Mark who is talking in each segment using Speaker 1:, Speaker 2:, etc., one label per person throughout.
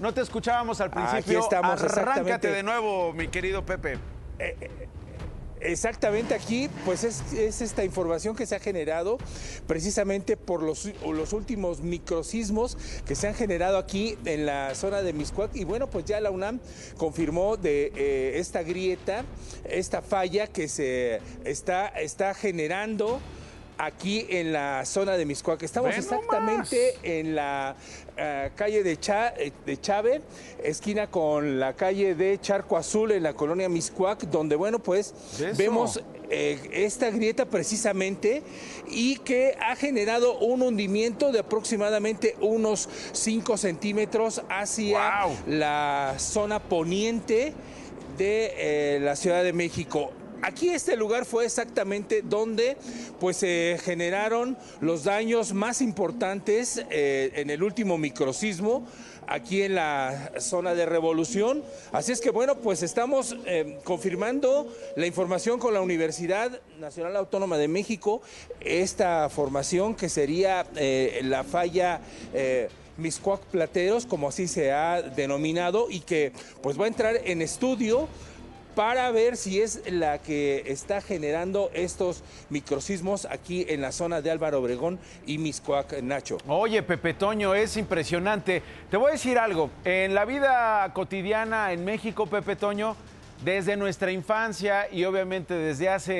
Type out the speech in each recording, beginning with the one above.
Speaker 1: No te escuchábamos al principio.
Speaker 2: Aquí estamos,
Speaker 1: Arráncate de nuevo, mi querido Pepe.
Speaker 2: Exactamente aquí, pues es, es esta información que se ha generado precisamente por los, los últimos microsismos que se han generado aquí en la zona de Miscuac. Y bueno, pues ya la UNAM confirmó de eh, esta grieta, esta falla que se está, está generando aquí en la zona de Miscuac. Estamos exactamente en la eh, calle de, Cha- eh, de Chávez, esquina con la calle de Charco Azul en la colonia Miscuac, donde, bueno, pues
Speaker 1: Eso.
Speaker 2: vemos eh, esta grieta precisamente y que ha generado un hundimiento de aproximadamente unos 5 centímetros hacia la zona poniente de eh, la Ciudad de México. Aquí este lugar fue exactamente donde pues se generaron los daños más importantes eh, en el último microsismo aquí en la zona de revolución. Así es que bueno, pues estamos eh, confirmando la información con la Universidad Nacional Autónoma de México, esta formación que sería eh, la falla... eh, Miscuac Plateros, como así se ha denominado, y que pues va a entrar en estudio para ver si es la que está generando estos microsismos aquí en la zona de Álvaro Obregón y Miscuac Nacho.
Speaker 1: Oye, Pepe Toño, es impresionante. Te voy a decir algo. En la vida cotidiana en México, Pepe Toño, desde nuestra infancia y obviamente desde hace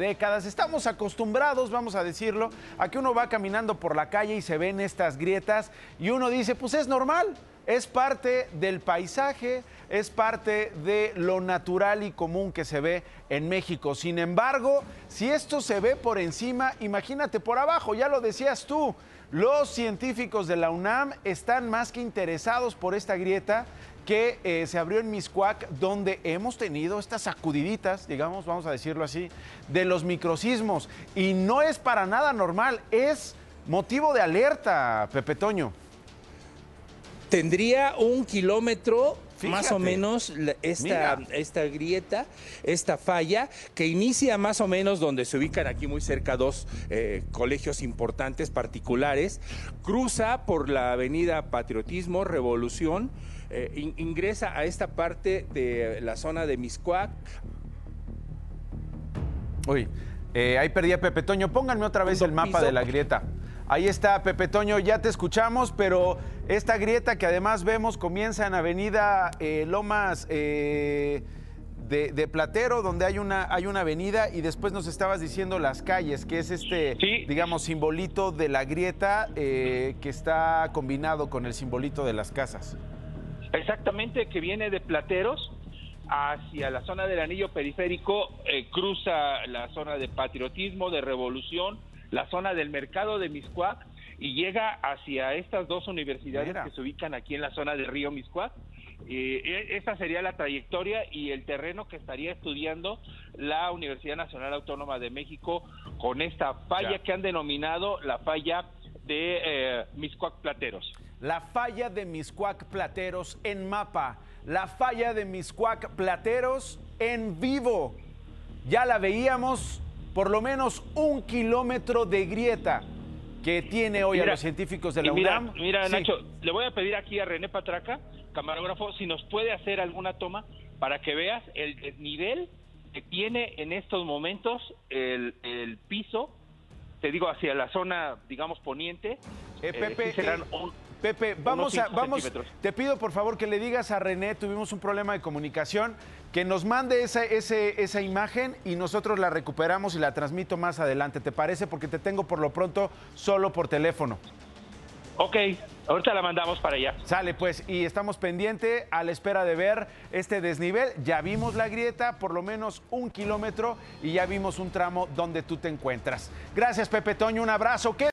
Speaker 1: décadas, estamos acostumbrados, vamos a decirlo, a que uno va caminando por la calle y se ven estas grietas y uno dice, pues es normal. Es parte del paisaje, es parte de lo natural y común que se ve en México. Sin embargo, si esto se ve por encima, imagínate por abajo, ya lo decías tú. Los científicos de la UNAM están más que interesados por esta grieta que eh, se abrió en Miscuac, donde hemos tenido estas sacudiditas, digamos, vamos a decirlo así, de los microsismos. Y no es para nada normal, es motivo de alerta, Pepe Toño.
Speaker 2: Tendría un kilómetro más o menos esta, esta grieta, esta falla, que inicia más o menos donde se ubican aquí muy cerca dos eh, colegios importantes particulares, cruza por la avenida Patriotismo, Revolución, eh, in- ingresa a esta parte de la zona de Miscuac,
Speaker 1: Uy, eh, ahí perdí a Pepe Toño. Pónganme otra vez el mapa
Speaker 2: piso.
Speaker 1: de la grieta. Ahí está, Pepe Toño, ya te escuchamos, pero esta grieta que además vemos comienza en Avenida eh, Lomas eh, de, de Platero, donde hay una, hay una avenida, y después nos estabas diciendo las calles, que es este,
Speaker 3: Sí.
Speaker 1: digamos, simbolito de la grieta eh, que está combinado con el simbolito de las casas.
Speaker 3: Exactamente, que viene de Plateros hacia la zona del anillo periférico, cruza la zona de patriotismo, de revolución, la zona del mercado de Miscuac y llega hacia estas dos universidades
Speaker 1: Mira.
Speaker 3: que se ubican aquí en la zona de Río Miscuac. Eh, e- esa sería la trayectoria y el terreno que estaría estudiando la Universidad Nacional Autónoma de México con esta falla
Speaker 1: Ya.
Speaker 3: que han denominado la falla de eh, Miscuac Plateros.
Speaker 1: La falla de Miscuac Plateros en mapa. La falla de Miscuac Plateros en vivo. Ya la veíamos, por lo menos un kilómetro de grieta que tiene hoy a los científicos de la
Speaker 3: mira,
Speaker 1: UNAM.
Speaker 3: Mira,
Speaker 1: Sí.
Speaker 3: Nacho, le voy a pedir aquí a René Patraca, camarógrafo, si nos puede hacer alguna toma para que veas el desnivel que tiene en estos momentos el, el piso, te digo, hacia la zona, digamos, poniente.
Speaker 1: Eh,
Speaker 3: eh,
Speaker 1: Pepe,
Speaker 3: sí serán
Speaker 1: eh,
Speaker 3: un-
Speaker 1: Pepe, vamos a, vamos, te pido por favor que le digas a René, tuvimos un problema de comunicación, que nos mande esa, ese- esa imagen y nosotros la recuperamos y la transmito más adelante, ¿te parece? Porque te tengo por lo pronto solo por teléfono.
Speaker 3: Ok, ahorita la mandamos para allá.
Speaker 1: Sale pues, y estamos pendiente a la espera de ver este desnivel. Ya vimos la grieta, por lo menos un kilómetro, y ya vimos un tramo donde tú te encuentras. Gracias, Pepe Toño, un abrazo. ¿Qué